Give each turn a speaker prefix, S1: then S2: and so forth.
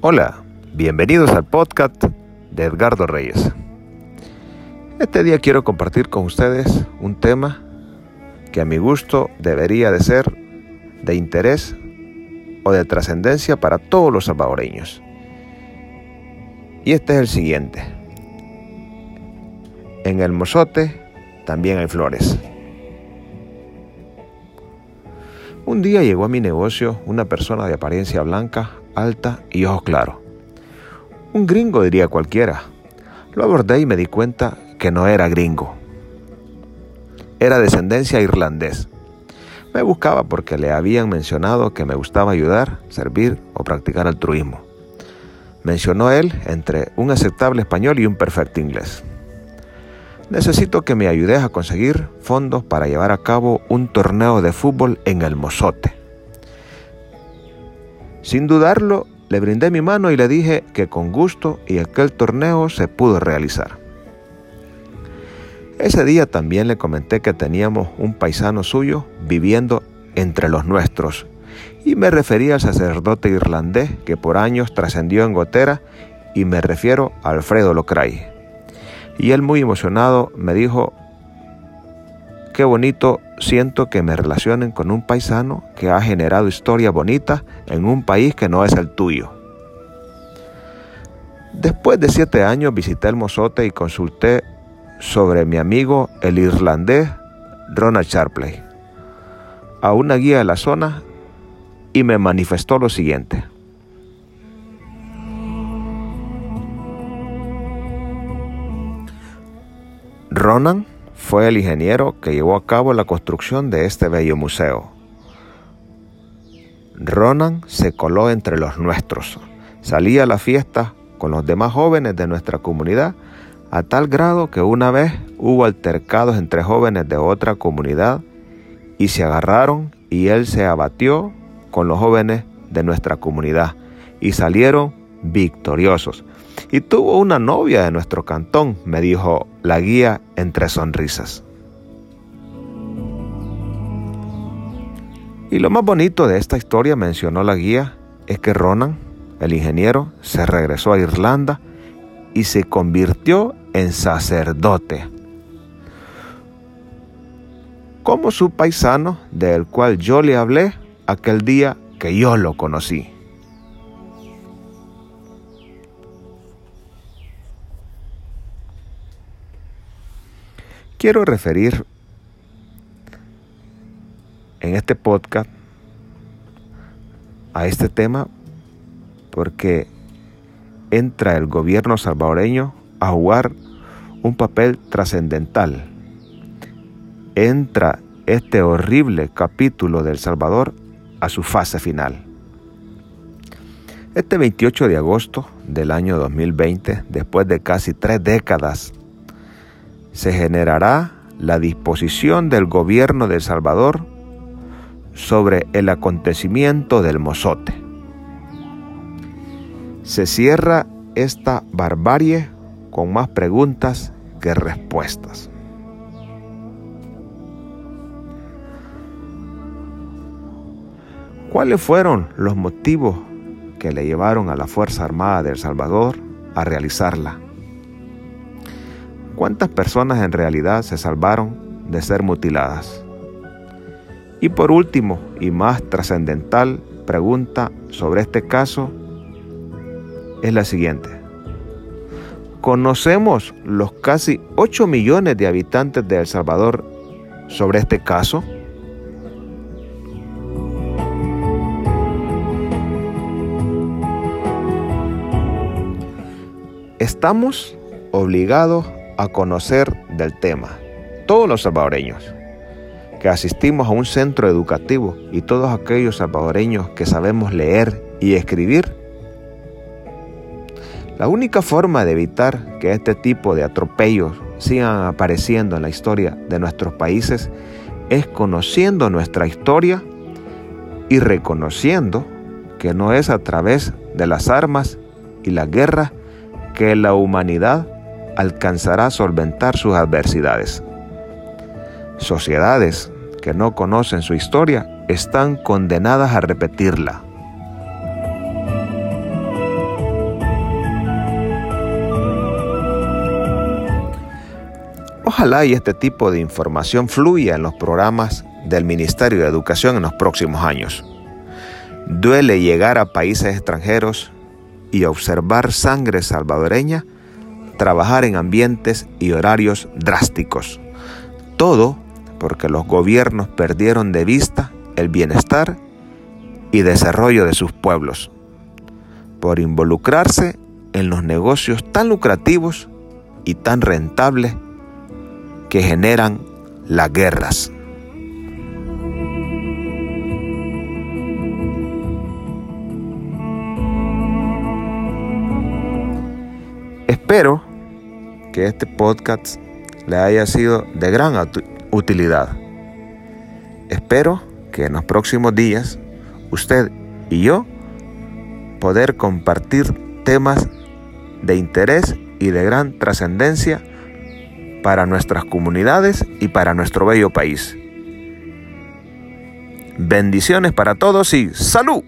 S1: Hola, bienvenidos al podcast de Edgardo Reyes. Este día quiero compartir con ustedes un tema que a mi gusto debería de ser de interés o de trascendencia para todos los salvadoreños. Y este es el siguiente. En el mozote también hay flores. Un día llegó a mi negocio una persona de apariencia blanca, alta y ojos claros. Un gringo diría cualquiera. Lo abordé y me di cuenta que no era gringo. Era descendencia irlandés. Me buscaba porque le habían mencionado que me gustaba ayudar, servir o practicar altruismo. Mencionó él entre un aceptable español y un perfecto inglés. Necesito que me ayudes a conseguir fondos para llevar a cabo un torneo de fútbol en el Mozote. Sin dudarlo, le brindé mi mano y le dije que con gusto y aquel torneo se pudo realizar. Ese día también le comenté que teníamos un paisano suyo viviendo entre los nuestros y me refería al sacerdote irlandés que por años trascendió en Gotera y me refiero a Alfredo Locray. Y él muy emocionado me dijo, qué bonito siento que me relacionen con un paisano que ha generado historia bonita en un país que no es el tuyo. Después de siete años visité el Mozote y consulté sobre mi amigo el irlandés Ronald Sharpley a una guía de la zona y me manifestó lo siguiente. Ronan fue el ingeniero que llevó a cabo la construcción de este bello museo. Ronan se coló entre los nuestros, salía a la fiesta con los demás jóvenes de nuestra comunidad a tal grado que una vez hubo altercados entre jóvenes de otra comunidad y se agarraron y él se abatió con los jóvenes de nuestra comunidad y salieron victoriosos. Y tuvo una novia de nuestro cantón, me dijo la guía entre sonrisas. Y lo más bonito de esta historia, mencionó la guía, es que Ronan, el ingeniero, se regresó a Irlanda y se convirtió en sacerdote. Como su paisano del cual yo le hablé aquel día que yo lo conocí. Quiero referir en este podcast a este tema porque entra el gobierno salvadoreño a jugar un papel trascendental. Entra este horrible capítulo del Salvador a su fase final. Este 28 de agosto del año 2020, después de casi tres décadas se generará la disposición del gobierno de El Salvador sobre el acontecimiento del mozote. Se cierra esta barbarie con más preguntas que respuestas. ¿Cuáles fueron los motivos que le llevaron a la Fuerza Armada de El Salvador a realizarla? ¿Cuántas personas en realidad se salvaron de ser mutiladas? Y por último, y más trascendental, pregunta sobre este caso es la siguiente. ¿Conocemos los casi 8 millones de habitantes de El Salvador sobre este caso? Estamos obligados a conocer del tema. Todos los salvadoreños que asistimos a un centro educativo y todos aquellos salvadoreños que sabemos leer y escribir, la única forma de evitar que este tipo de atropellos sigan apareciendo en la historia de nuestros países es conociendo nuestra historia y reconociendo que no es a través de las armas y la guerra que la humanidad alcanzará a solventar sus adversidades. Sociedades que no conocen su historia están condenadas a repetirla. Ojalá y este tipo de información fluya en los programas del Ministerio de Educación en los próximos años. Duele llegar a países extranjeros y observar sangre salvadoreña trabajar en ambientes y horarios drásticos. Todo porque los gobiernos perdieron de vista el bienestar y desarrollo de sus pueblos, por involucrarse en los negocios tan lucrativos y tan rentables que generan las guerras. Espero que este podcast le haya sido de gran utilidad. Espero que en los próximos días usted y yo poder compartir temas de interés y de gran trascendencia para nuestras comunidades y para nuestro bello país. Bendiciones para todos y salud.